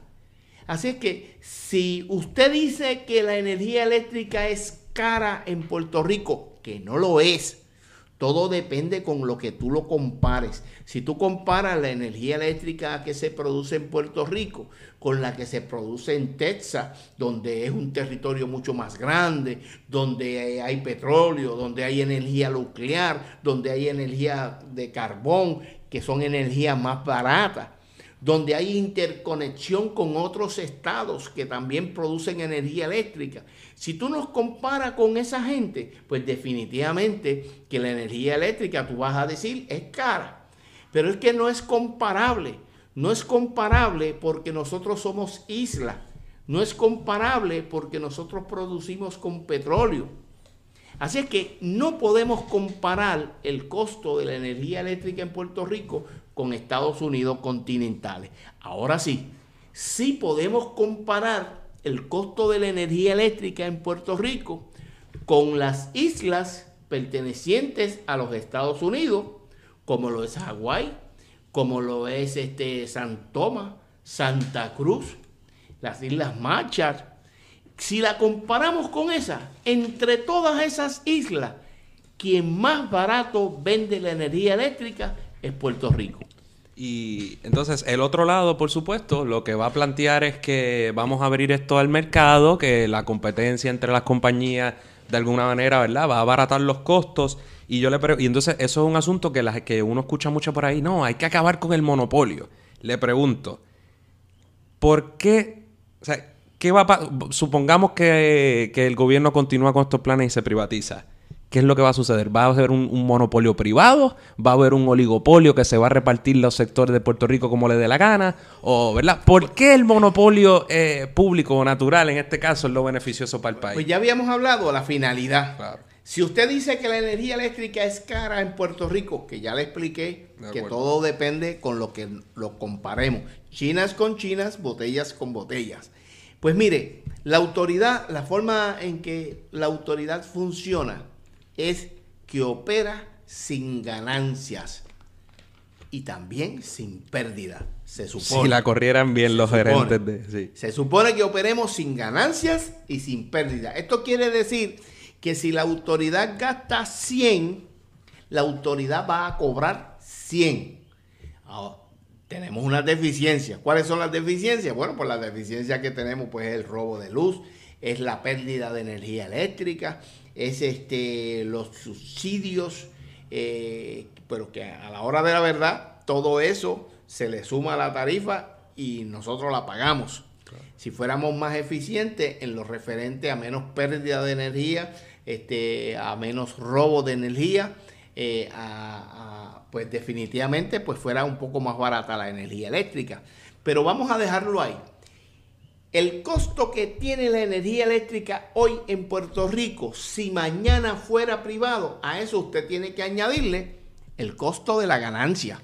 Así es que si usted dice que la energía eléctrica es cara en Puerto Rico, que no lo es, todo depende con lo que tú lo compares. Si tú comparas la energía eléctrica que se produce en Puerto Rico con la que se produce en Texas, donde es un territorio mucho más grande, donde hay petróleo, donde hay energía nuclear, donde hay energía de carbón, que son energías más baratas donde hay interconexión con otros estados que también producen energía eléctrica. Si tú nos comparas con esa gente, pues definitivamente que la energía eléctrica, tú vas a decir, es cara. Pero es que no es comparable. No es comparable porque nosotros somos isla. No es comparable porque nosotros producimos con petróleo. Así es que no podemos comparar el costo de la energía eléctrica en Puerto Rico con Estados Unidos continentales. Ahora sí, sí podemos comparar el costo de la energía eléctrica en Puerto Rico con las islas pertenecientes a los Estados Unidos, como lo es Hawái, como lo es este San Tomás, Santa Cruz, las Islas Marshall. Si la comparamos con esa, entre todas esas islas, quien más barato vende la energía eléctrica es Puerto Rico. Y entonces el otro lado, por supuesto, lo que va a plantear es que vamos a abrir esto al mercado, que la competencia entre las compañías de alguna manera, ¿verdad? Va a abaratar los costos. Y yo le y entonces eso es un asunto que, la, que uno escucha mucho por ahí. No, hay que acabar con el monopolio. Le pregunto, ¿por qué? O sea, ¿qué va a Supongamos que, que el gobierno continúa con estos planes y se privatiza. ¿Qué es lo que va a suceder? ¿Va a haber un, monopolio privado? ¿Va a haber un oligopolio que se va a repartir los sectores de Puerto Rico como le dé la gana? ¿O, verdad? ¿Por qué el monopolio eh, público o natural en este caso es lo beneficioso para el país? Pues ya habíamos hablado de la finalidad. Si usted dice que la energía eléctrica es cara en Puerto Rico, que ya le expliqué que todo depende con lo que lo comparemos. Chinas con chinas, botellas con botellas. Pues mire, la autoridad, la forma en que la autoridad funciona es que opera sin ganancias y también sin pérdida. Se supone. Si la corrieran bien los gerentes de. Se supone que operemos sin ganancias y sin pérdida. Esto quiere decir que si la autoridad gasta 100, la autoridad va a cobrar 100. Ahora, tenemos una deficiencia. ¿Cuáles son las deficiencias? Bueno, pues la deficiencia que tenemos pues, es el robo de luz, es la pérdida de energía eléctrica, es este, los subsidios, eh, pero que a la hora de la verdad todo eso se le suma a la tarifa y nosotros la pagamos. Si fuéramos más eficientes en lo referente a menos pérdida de energía, este, a menos robo de energía, eh, pues definitivamente pues fuera un poco más barata la energía eléctrica. Pero vamos a dejarlo ahí el costo que tiene la energía eléctrica hoy en Puerto Rico, si mañana fuera privado, a eso usted tiene que añadirle el costo de la ganancia.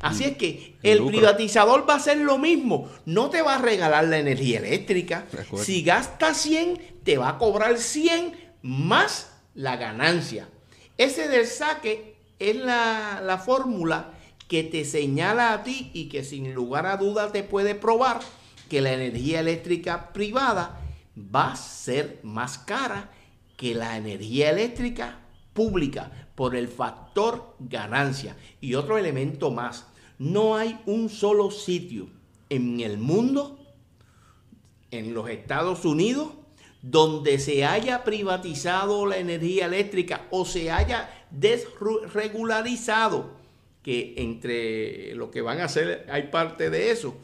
Así es que el, privatizador va a hacer lo mismo. No te va a regalar la energía eléctrica. Si gasta 100, te va a cobrar 100 más la ganancia. Ese del saque es la, la fórmula que te señala a ti y que sin lugar a duda te puede probar que la energía eléctrica privada va a ser más cara que la energía eléctrica pública por el factor ganancia. Y otro elemento más, No hay un solo sitio en el mundo, en los Estados Unidos, donde se haya privatizado la energía eléctrica o se haya desregularizado, que entre lo que van a hacer hay parte de eso,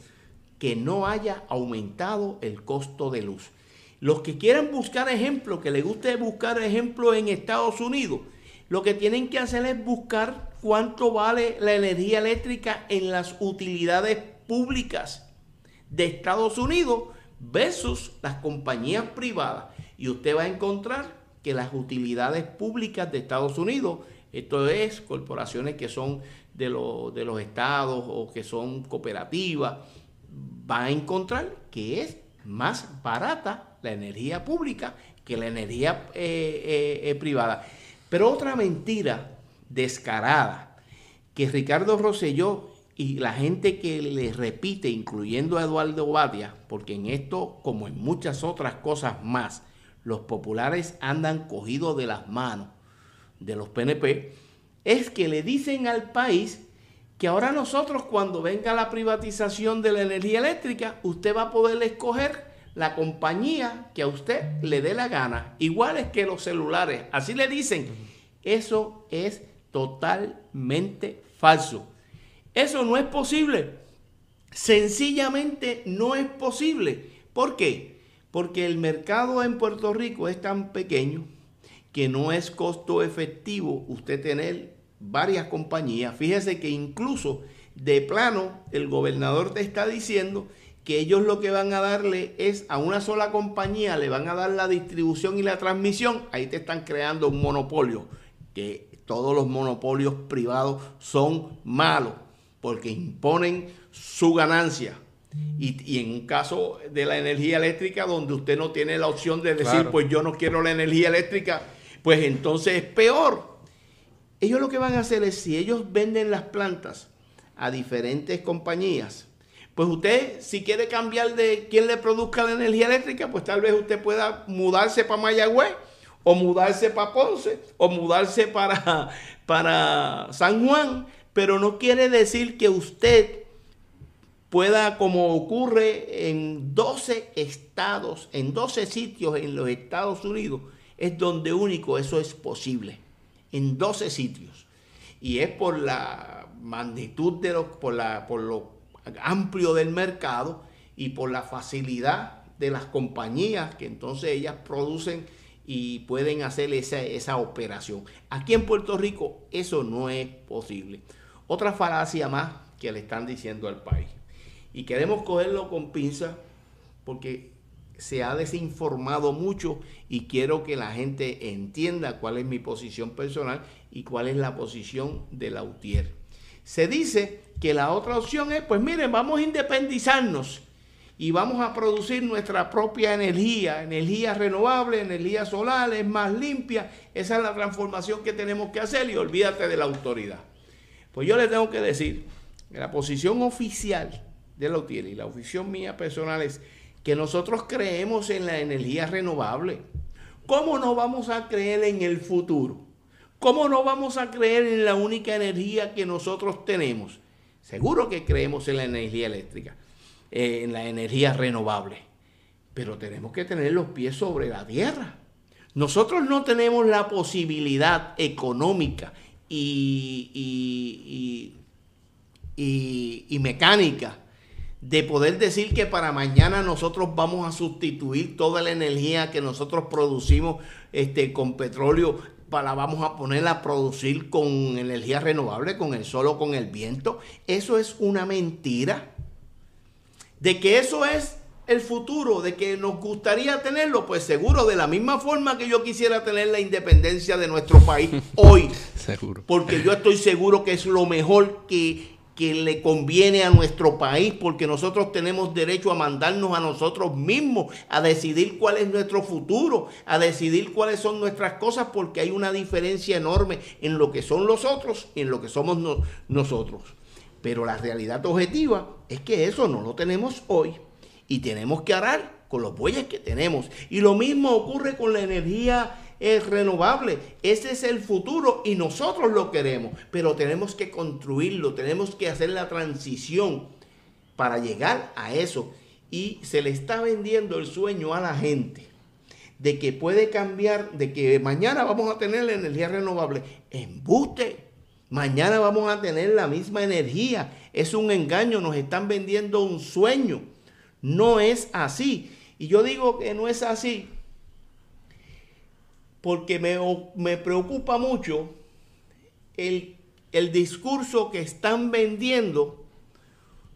que no haya aumentado el costo de luz. Los que quieran buscar ejemplos, que les guste buscar ejemplos en Estados Unidos, lo que tienen que hacer es buscar cuánto vale la energía eléctrica en las utilidades públicas de Estados Unidos versus las compañías privadas. Y usted va a encontrar que las utilidades públicas de Estados Unidos, esto es corporaciones que son de, de los estados o que son cooperativas, va a encontrar que es más barata la energía pública que la energía eh, eh, eh, privada. Pero otra mentira descarada que Ricardo Rosselló y la gente que le repite, incluyendo a Eduardo Badia, porque en esto, como en muchas otras cosas más, los populares andan cogidos de las manos de los PNP, es que le dicen al país que ahora nosotros cuando venga la privatización de la energía eléctrica, usted va a poder escoger la compañía que a usted le dé la gana, iguales que los celulares. Así le dicen. Eso es totalmente falso. Eso no es posible. Sencillamente no es posible. ¿Por qué? Porque el mercado en Puerto Rico es tan pequeño que no es costo efectivo usted tener varias compañías. Fíjese que incluso de plano el gobernador te está diciendo que ellos lo que van a darle es a una sola compañía, le van a dar la distribución y la transmisión, ahí te están creando un monopolio, que todos los monopolios privados son malos, porque imponen su ganancia. Y, en un caso de la energía eléctrica, donde usted no tiene la opción de decir, pues yo no quiero la energía eléctrica, pues entonces es peor. Ellos lo que van a hacer es, si ellos venden las plantas a diferentes compañías, pues usted, si quiere cambiar de quién le produzca la energía eléctrica, pues tal vez usted pueda mudarse para Mayagüez, o mudarse para Ponce, o mudarse para, para San Juan, pero no quiere decir que usted pueda, como ocurre en 12 estados, en 12 sitios en los Estados Unidos, es donde único eso es posible en 12 sitios. Y es por la magnitud de los, por, la, por lo amplio del mercado y por la facilidad de las compañías que entonces ellas producen y pueden hacer esa, esa operación. Aquí en Puerto Rico eso no es posible. Otra falacia más que le están diciendo al país. Y queremos cogerlo con pinza porque se ha desinformado mucho y quiero que la gente entienda cuál es mi posición personal y cuál es la posición de la UTIER. Se dice que la otra opción es, pues miren, vamos a independizarnos y vamos a producir nuestra propia energía, energía renovable, energía solar, es más limpia. Esa es la transformación que tenemos que hacer y olvídate de la autoridad. Pues yo le tengo que decir la posición oficial de la UTIER y la oficial mía personal es que nosotros creemos en la energía renovable. ¿Cómo no vamos a creer en el futuro? ¿Cómo no vamos a creer en la única energía que nosotros tenemos? Seguro que creemos en la energía eléctrica, eh, en la energía renovable, pero tenemos que tener los pies sobre la tierra. Nosotros no tenemos la posibilidad económica y, y, y mecánica de poder decir que para mañana nosotros vamos a sustituir toda la energía que nosotros producimos este, con petróleo, para vamos a ponerla a producir con energía renovable, con el sol o con el viento. Eso es una mentira. De que eso es el futuro, de que nos gustaría tenerlo, pues seguro, de la misma forma que yo quisiera tener la independencia de nuestro país hoy. seguro. Porque yo estoy seguro que es lo mejor que que le conviene a nuestro país, porque nosotros tenemos derecho a mandarnos a nosotros mismos, a decidir cuál es nuestro futuro, a decidir cuáles son nuestras cosas, porque hay una diferencia enorme en lo que son los otros y en lo que somos nosotros. Pero la realidad objetiva es que eso no lo tenemos hoy y tenemos que arar con los bueyes que tenemos. Y lo mismo ocurre con la energía es renovable. Ese es el futuro y nosotros lo queremos, pero tenemos que construirlo, tenemos que hacer la transición para llegar a eso. Y se le está vendiendo el sueño a la gente de que puede cambiar, de que mañana vamos a tener la energía renovable. Embuste. Mañana vamos a tener la misma energía. Es un engaño, nos están vendiendo un sueño. No es así. Y yo digo que no es así porque me, me preocupa mucho el, el discurso que están vendiendo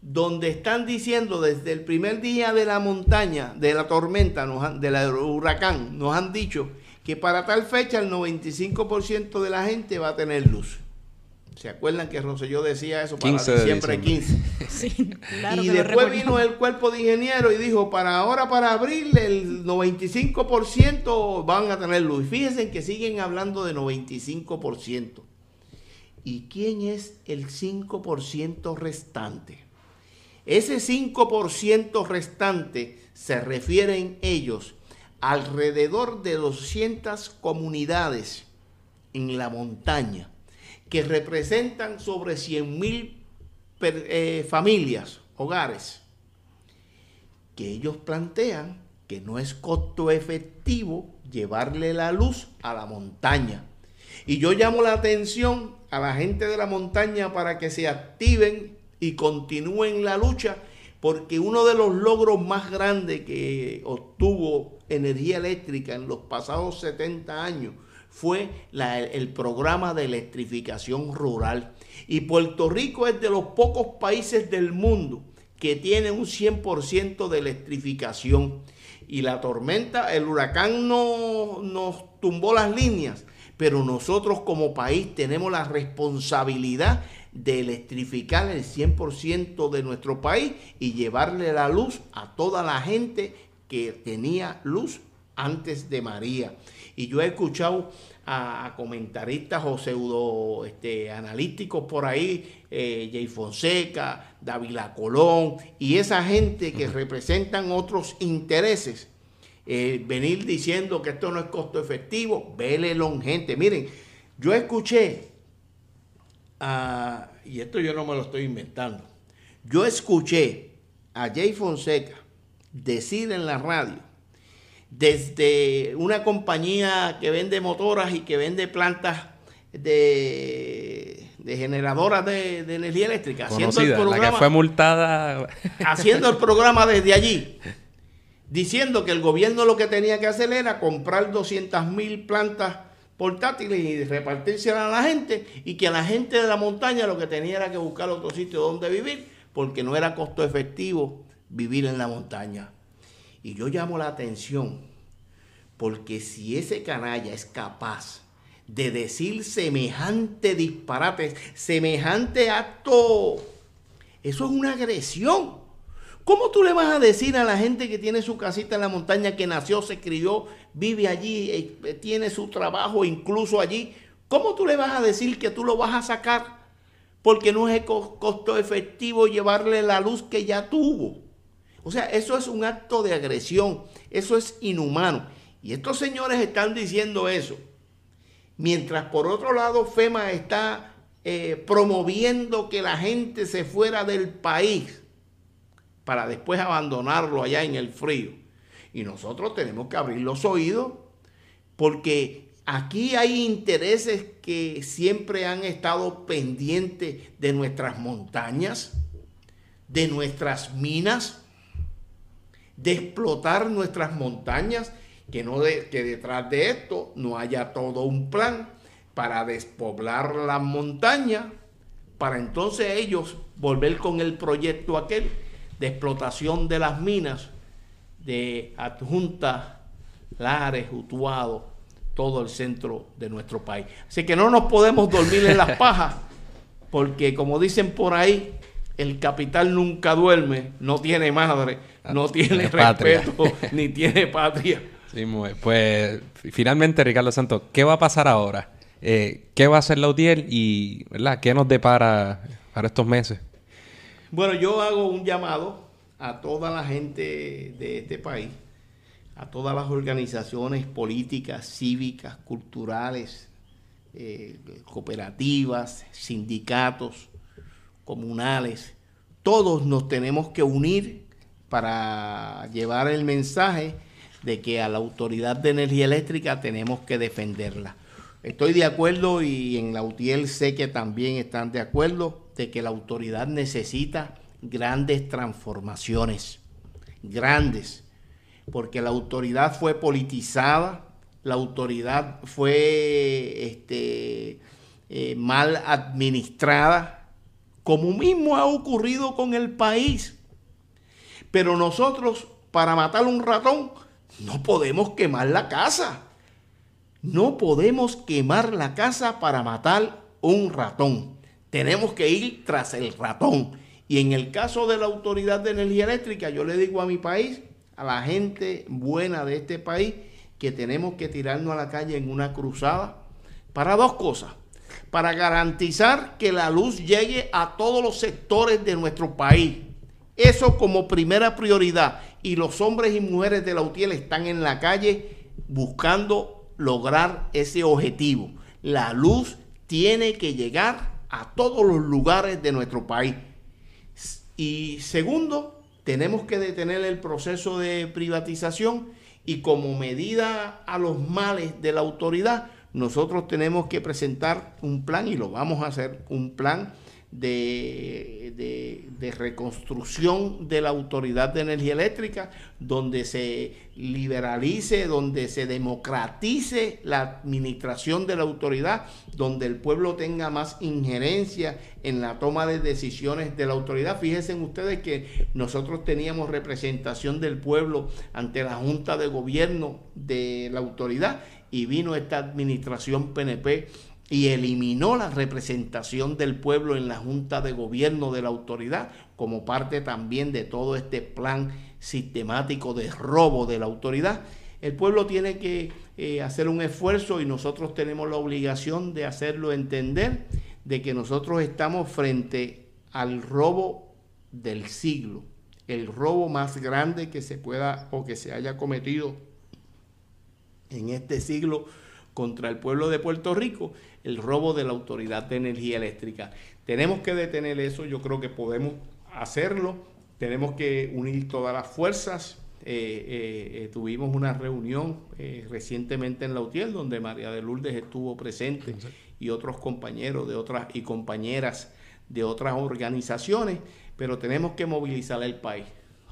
donde están diciendo desde el primer día de la montaña, de la tormenta, del huracán, nos han dicho que para tal fecha el 95% de la gente va a tener luz. ¿Se acuerdan que Roselló decía eso para diciembre 15? Sí, claro y después vino el cuerpo de ingeniero y dijo, para ahora, para abril, el 95% van a tener luz. Fíjense que siguen hablando de 95%. ¿Y quién es el 5% restante? Ese 5% restante se refieren ellos alrededor de 200 comunidades en la montaña que representan sobre 100 mil eh, familias, hogares, que ellos plantean que no es costo efectivo llevarle la luz a la montaña. Y yo llamo la atención a la gente de la montaña para que se activen y continúen la lucha, porque uno de los logros más grandes que obtuvo energía eléctrica en los pasados 70 años fue el programa de electrificación rural. Y Puerto Rico es de los pocos países del mundo que tiene un 100% de electrificación. Y la tormenta, el huracán no, nos tumbó las líneas, pero nosotros como país tenemos la responsabilidad de electrificar el 100% de nuestro país y llevarle la luz a toda la gente que tenía luz antes de María. Y yo he escuchado a, comentaristas o pseudo este, analíticos por ahí, eh, Jay Fonseca, Davila Colón y esa gente que representan otros intereses, eh, venir diciendo que esto no es costo efectivo, vélelo gente. Miren, yo escuché y esto yo no me lo estoy inventando, yo escuché a Jay Fonseca decir en la radio, desde una compañía que vende motoras y que vende plantas de, generadoras de, energía eléctrica, haciendo el programa, fue multada, haciendo el programa desde allí, diciendo que el gobierno lo que tenía que hacer era comprar 200 mil plantas portátiles y repartirse a la gente y que a la gente de la montaña lo que tenía era que buscar otro sitio donde vivir porque no era costo efectivo vivir en la montaña. Y yo llamo la atención porque si ese canalla es capaz de decir semejante disparate, semejante acto, eso es una agresión. ¿Cómo tú le vas a decir a la gente que tiene su casita en la montaña, que nació, se crió, vive allí, eh, tiene su trabajo incluso allí? ¿Cómo tú le vas a decir que tú lo vas a sacar? Porque no es costo efectivo llevarle la luz que ya tuvo. O sea, eso es un acto de agresión, eso es inhumano. Y estos señores están diciendo eso. Mientras por otro lado FEMA está eh, promoviendo que la gente se fuera del país para después abandonarlo allá en el frío. Y nosotros tenemos que abrir los oídos porque aquí hay intereses que siempre han estado pendientes de nuestras montañas, de nuestras minas, de explotar nuestras montañas, que, no de, que detrás de esto no haya todo un plan para despoblar las montañas, para entonces ellos volver con el proyecto aquel de explotación de las minas de Adjunta, Lares, Utuado, todo el centro de nuestro país. Así que no nos podemos dormir en las pajas, porque como dicen por ahí, el capital nunca duerme, no tiene madre, no ah, tiene respeto, ni tiene patria. Sí, pues finalmente, Ricardo Santos, ¿qué va a pasar ahora? Eh, ¿Qué va a hacer la UTIEL y ¿verdad? qué nos depara para estos meses? Bueno, yo hago un llamado a toda la gente de este país a todas las organizaciones políticas, cívicas, culturales, eh, cooperativas, sindicatos, comunales, todos nos tenemos que unir para llevar el mensaje de que a la Autoridad de Energía Eléctrica tenemos que defenderla. Estoy de acuerdo y en la UTIEL sé que también están de acuerdo de que la autoridad necesita grandes transformaciones, grandes, porque la autoridad fue politizada, la autoridad fue este, eh, mal administrada, como mismo ha ocurrido con el país. Pero nosotros, para matar un ratón, no podemos quemar la casa. No podemos quemar la casa para matar un ratón. Tenemos que ir tras el ratón. Y en el caso de la Autoridad de Energía Eléctrica, yo le digo a mi país, a la gente buena de este país, que tenemos que tirarnos a la calle en una cruzada para dos cosas. Para garantizar que la luz llegue a todos los sectores de nuestro país. Eso como primera prioridad. Y los hombres y mujeres de la UTIEL están en la calle buscando lograr ese objetivo. La luz tiene que llegar a todos los lugares de nuestro país. Y segundo, tenemos que detener el proceso de privatización y como medida a los males de la autoridad, nosotros tenemos que presentar un plan y lo vamos a hacer, un plan de, de, reconstrucción de la Autoridad de Energía Eléctrica, donde se liberalice, donde se democratice la administración de la autoridad, donde el pueblo tenga más injerencia en la toma de decisiones de la autoridad. Fíjense ustedes que nosotros teníamos representación del pueblo ante la Junta de Gobierno de la autoridad y vino esta administración PNP y eliminó la representación del pueblo en la Junta de Gobierno de la autoridad como parte también de todo este plan sistemático de robo de la autoridad. El pueblo tiene que eh, hacer un esfuerzo y nosotros tenemos la obligación de hacerlo entender de que nosotros estamos frente al robo del siglo, el robo más grande que se pueda o que se haya cometido en este siglo contra el pueblo de Puerto Rico el robo de la Autoridad de Energía Eléctrica. Tenemos que detener eso, yo creo que podemos hacerlo, tenemos que unir todas las fuerzas. Eh, eh, eh, tuvimos una reunión recientemente en la UTIEL donde María de Lourdes estuvo presente y otros compañeros de otras y compañeras de otras organizaciones, pero tenemos que movilizar el país.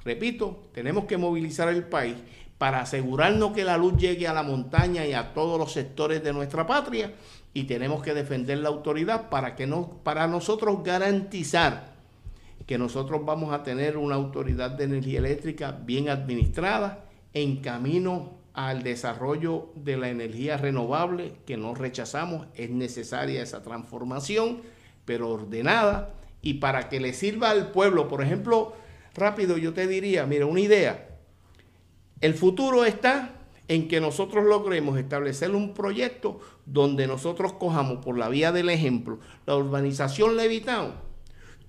Repito, tenemos que movilizar el país para asegurarnos que la luz llegue a la montaña y a todos los sectores de nuestra patria y tenemos que defender la autoridad para que no para nosotros garantizar que nosotros vamos a tener una autoridad de energía eléctrica bien administrada en camino al desarrollo de la energía renovable que no rechazamos, es necesaria esa transformación, pero ordenada y para que le sirva al pueblo, por ejemplo, rápido yo te diría, mira, una idea, el futuro está en que nosotros logremos establecer un proyecto donde nosotros cojamos por la vía del ejemplo la urbanización Levitown,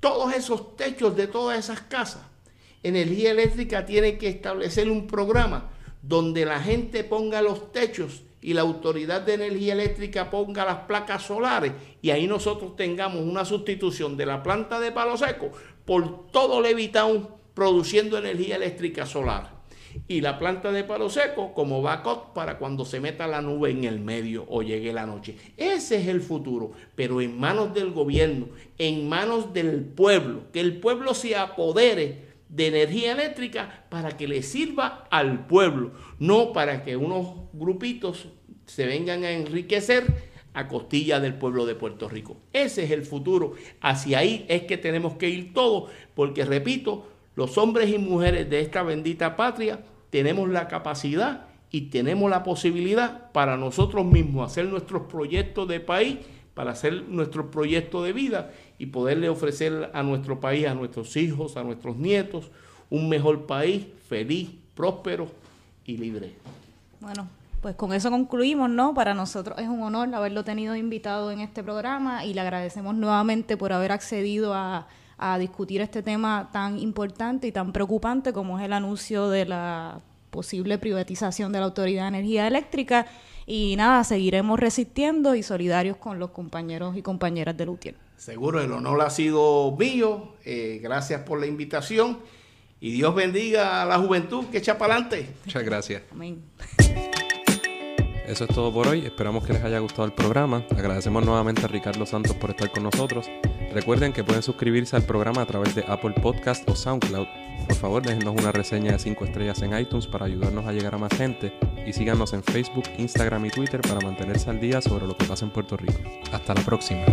todos esos techos de todas esas casas, Energía Eléctrica tiene que establecer un programa donde la gente ponga los techos y la Autoridad de Energía Eléctrica ponga las placas solares y ahí nosotros tengamos una sustitución de la planta de palo seco por todo Levitown produciendo energía eléctrica solar y la planta de palo seco como backup para cuando se meta la nube en el medio o llegue la noche. Ese es el futuro, pero en manos del gobierno, en manos del pueblo, que el pueblo se apodere de energía eléctrica para que le sirva al pueblo, no para que unos grupitos se vengan a enriquecer a costilla del pueblo de Puerto Rico. Ese es el futuro. Hacia ahí es que tenemos que ir todos, porque repito, los hombres y mujeres de esta bendita patria tenemos la capacidad y tenemos la posibilidad para nosotros mismos hacer nuestros proyectos de país, para hacer nuestro proyecto de vida y poderle ofrecer a nuestro país, a nuestros hijos, a nuestros nietos, un mejor país feliz, próspero y libre. Bueno, pues con eso concluimos, ¿no? Para nosotros es un honor haberlo tenido invitado en este programa y le agradecemos nuevamente por haber accedido a a discutir este tema tan importante y tan preocupante como es el anuncio de la posible privatización de la Autoridad de Energía Eléctrica. Y nada, seguiremos resistiendo y solidarios con los compañeros y compañeras de Lutier. Seguro, el honor ha sido mío. Eh, gracias por la invitación. Y Dios bendiga a la juventud que echa para adelante. Muchas gracias. Amén. Eso es todo por hoy. Esperamos que les haya gustado el programa. Agradecemos nuevamente a Ricardo Santos por estar con nosotros. Recuerden que pueden suscribirse al programa a través de Apple Podcast o SoundCloud. Por favor, déjenos una reseña de 5 estrellas en iTunes para ayudarnos a llegar a más gente. Y síganos en Facebook, Instagram y Twitter para mantenerse al día sobre lo que pasa en Puerto Rico. Hasta la próxima.